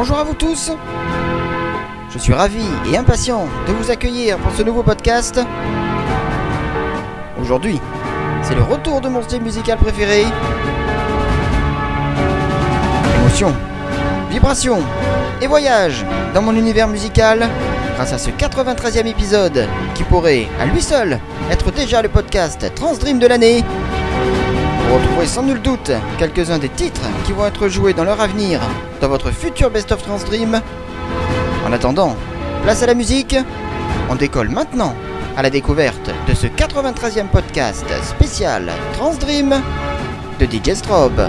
Bonjour à vous tous Je suis ravi et impatient de vous accueillir pour ce nouveau podcast. Aujourd'hui, c'est le retour de mon style musical préféré. Émotion, vibration et voyage dans mon univers musical grâce à ce 93e épisode qui pourrait, à lui seul, être déjà le podcast Transdream de l'année. Vous retrouverez sans nul doute quelques-uns des titres qui vont être joués dans leur avenir dans votre futur Best of Trans Dream. En attendant, place à la musique. On décolle maintenant à la découverte de ce 93e podcast spécial Trans Dream de DJ Strobe.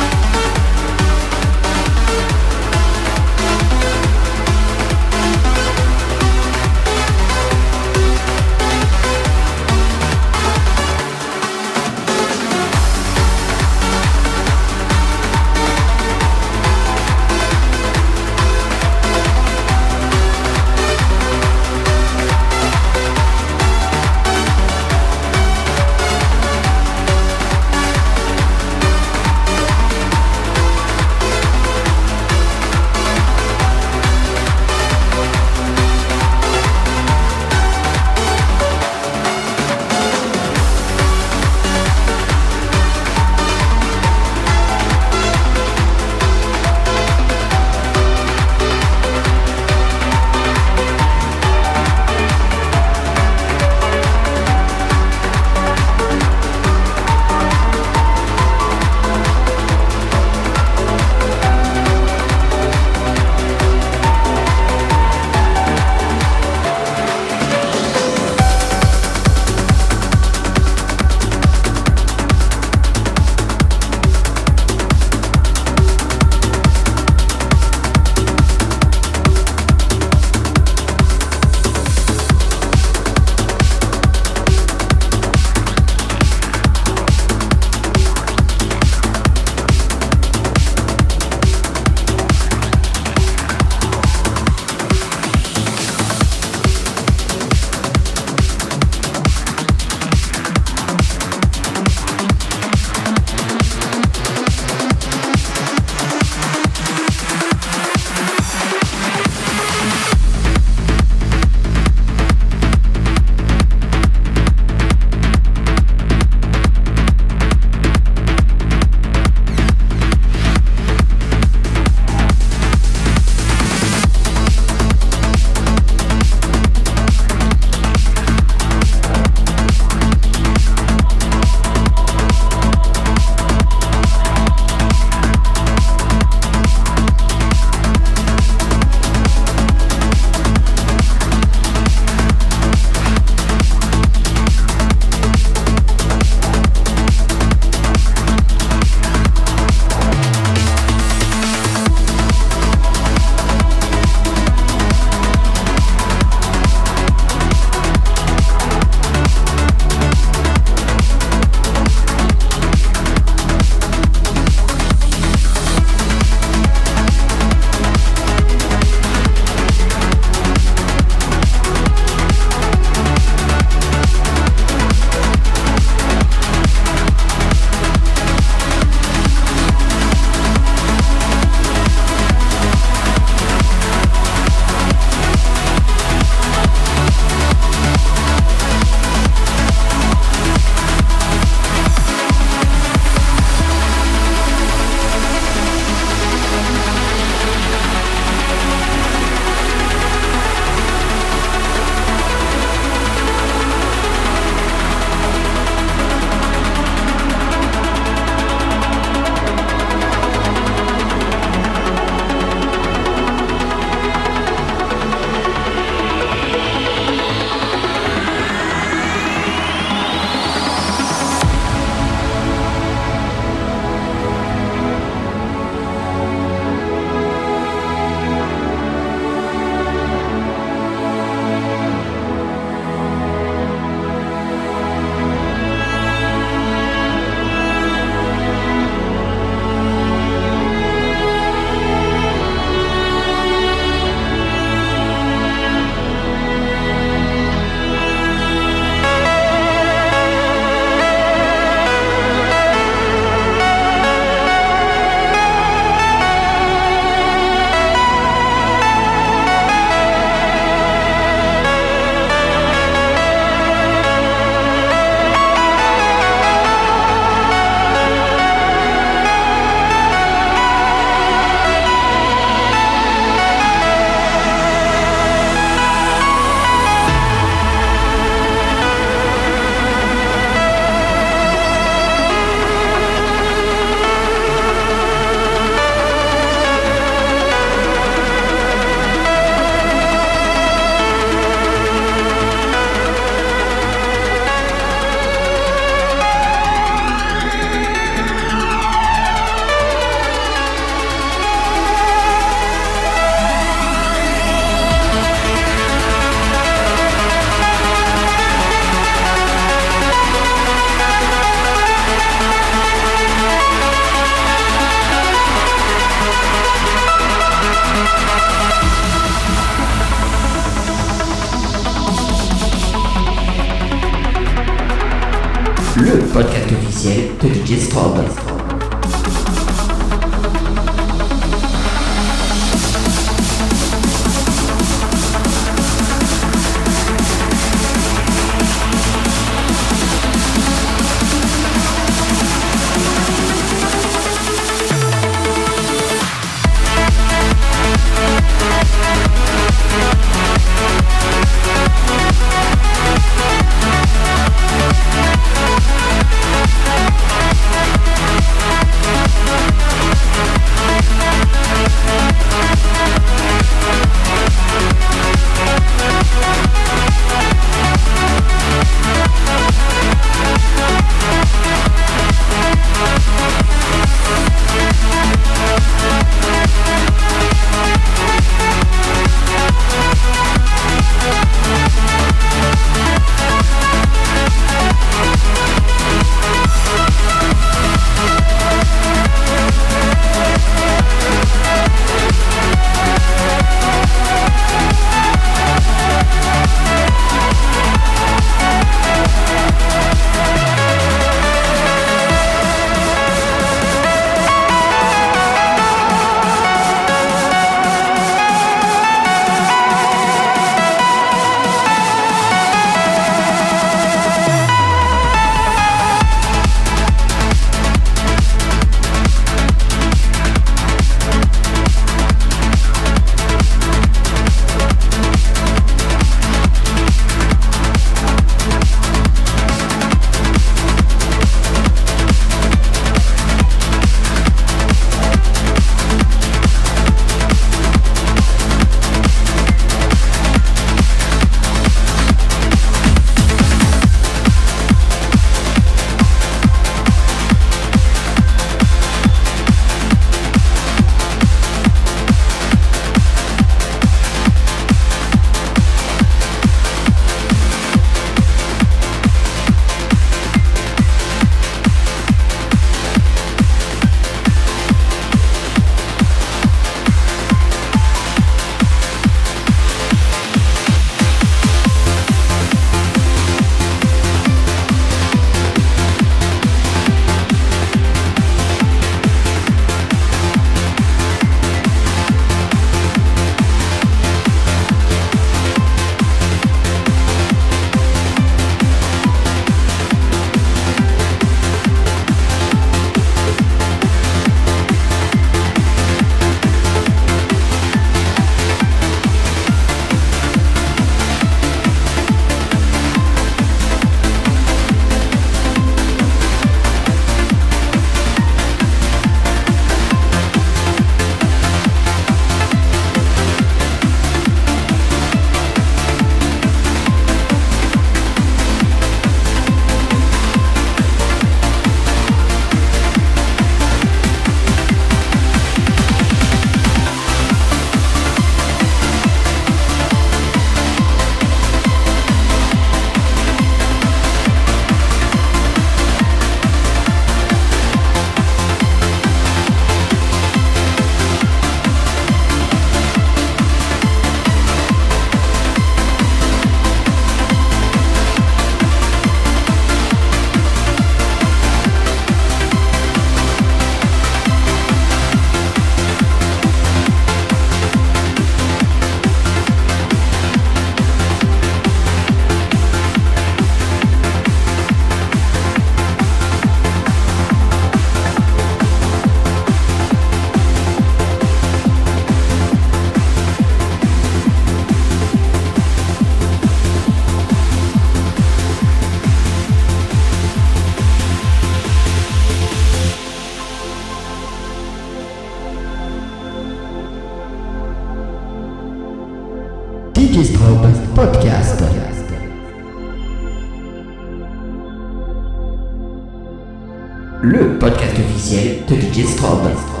Discover.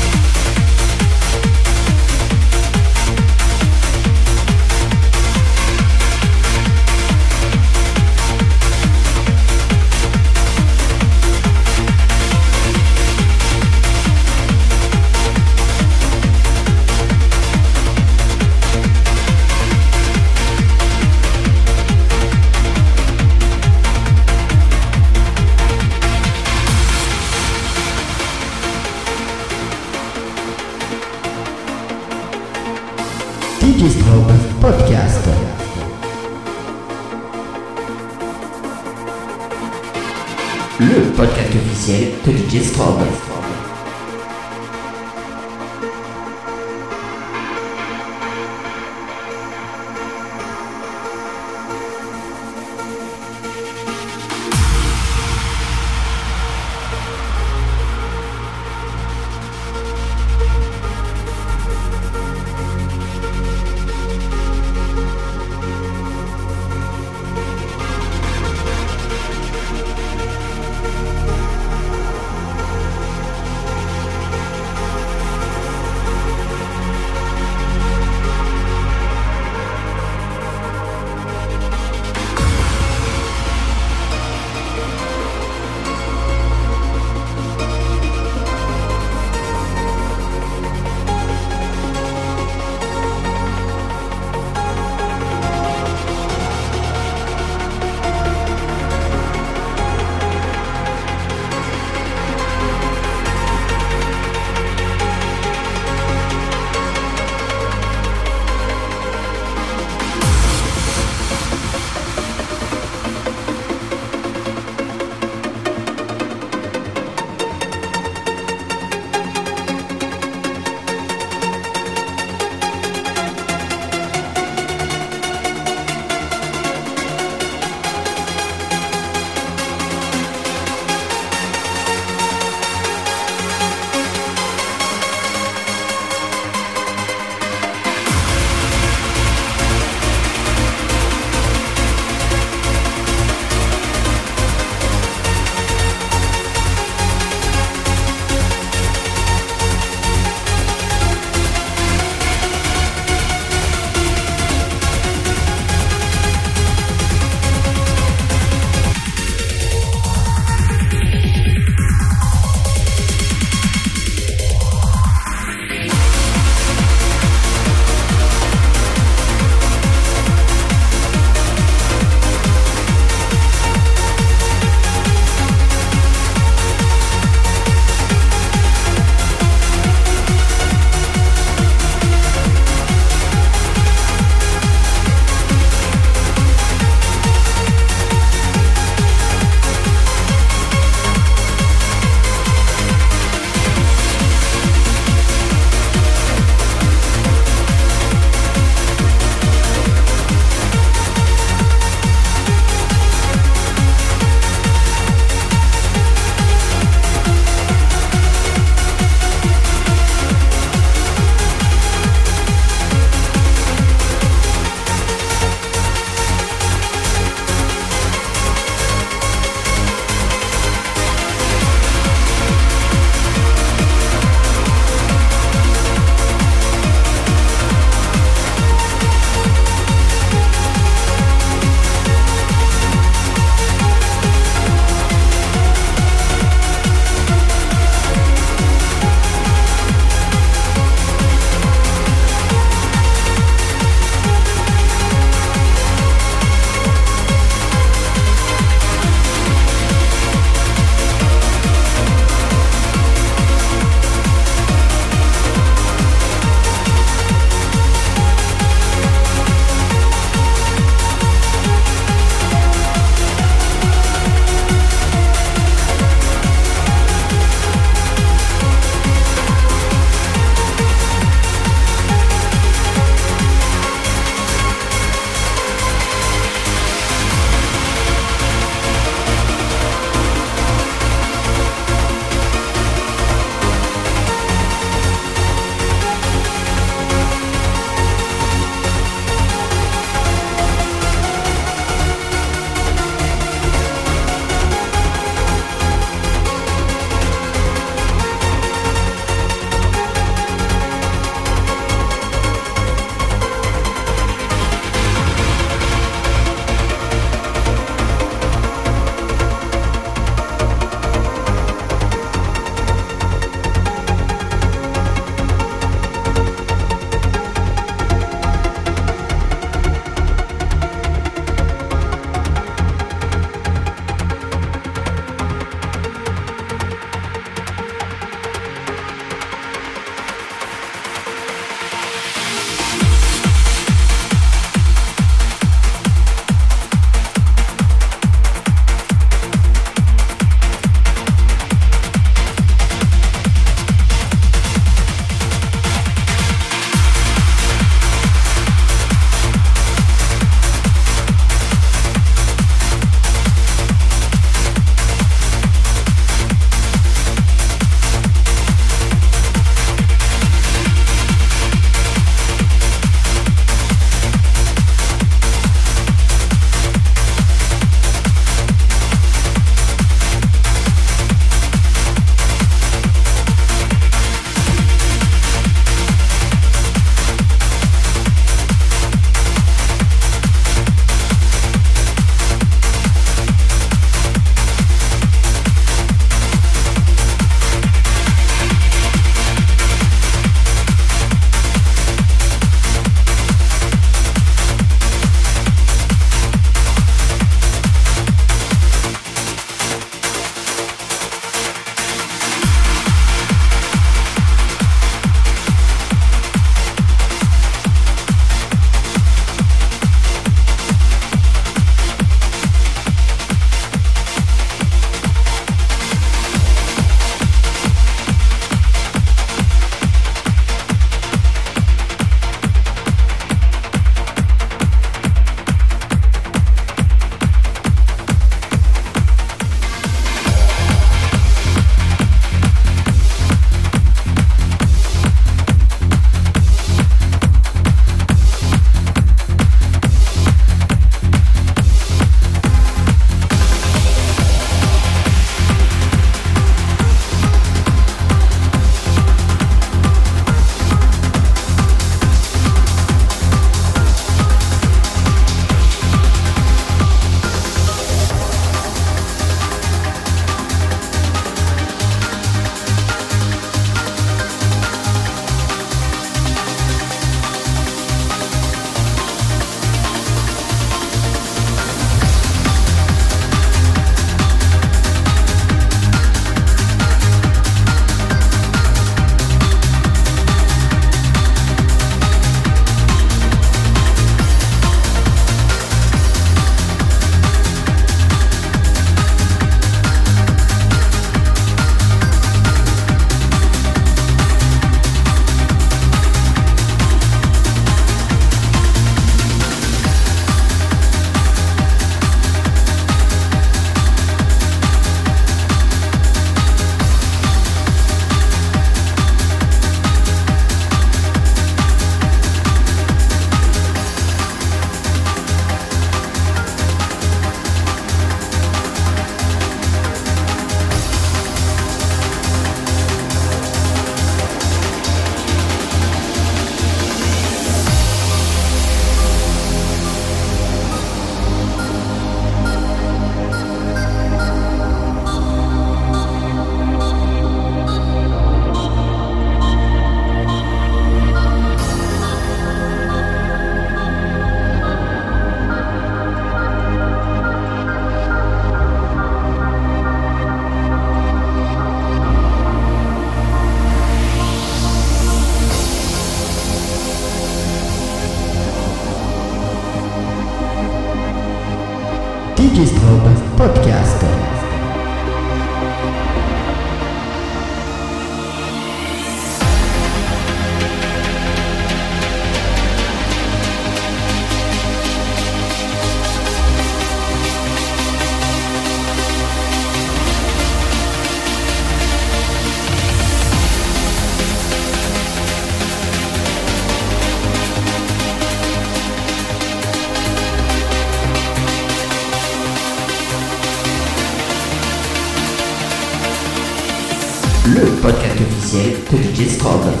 De DJ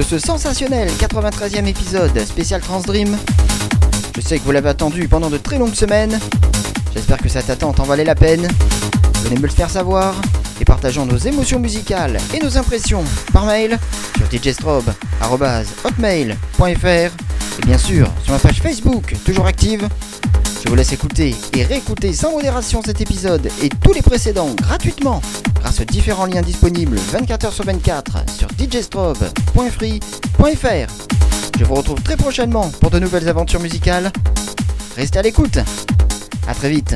de ce sensationnel 93e épisode spécial Transdream. Je sais que vous l'avez attendu pendant de très longues semaines. J'espère que cette attente en valait la peine. Venez me le faire savoir et partageons nos émotions musicales et nos impressions par mail sur djstrobe.hotmail.fr et bien sûr sur ma page Facebook toujours active. Je vous laisse écouter et réécouter sans modération cet épisode et tous les précédents gratuitement grâce aux différents liens disponibles 24h sur 24 sur Je vous retrouve très prochainement pour de nouvelles aventures musicales. Restez à l'écoute. A très vite.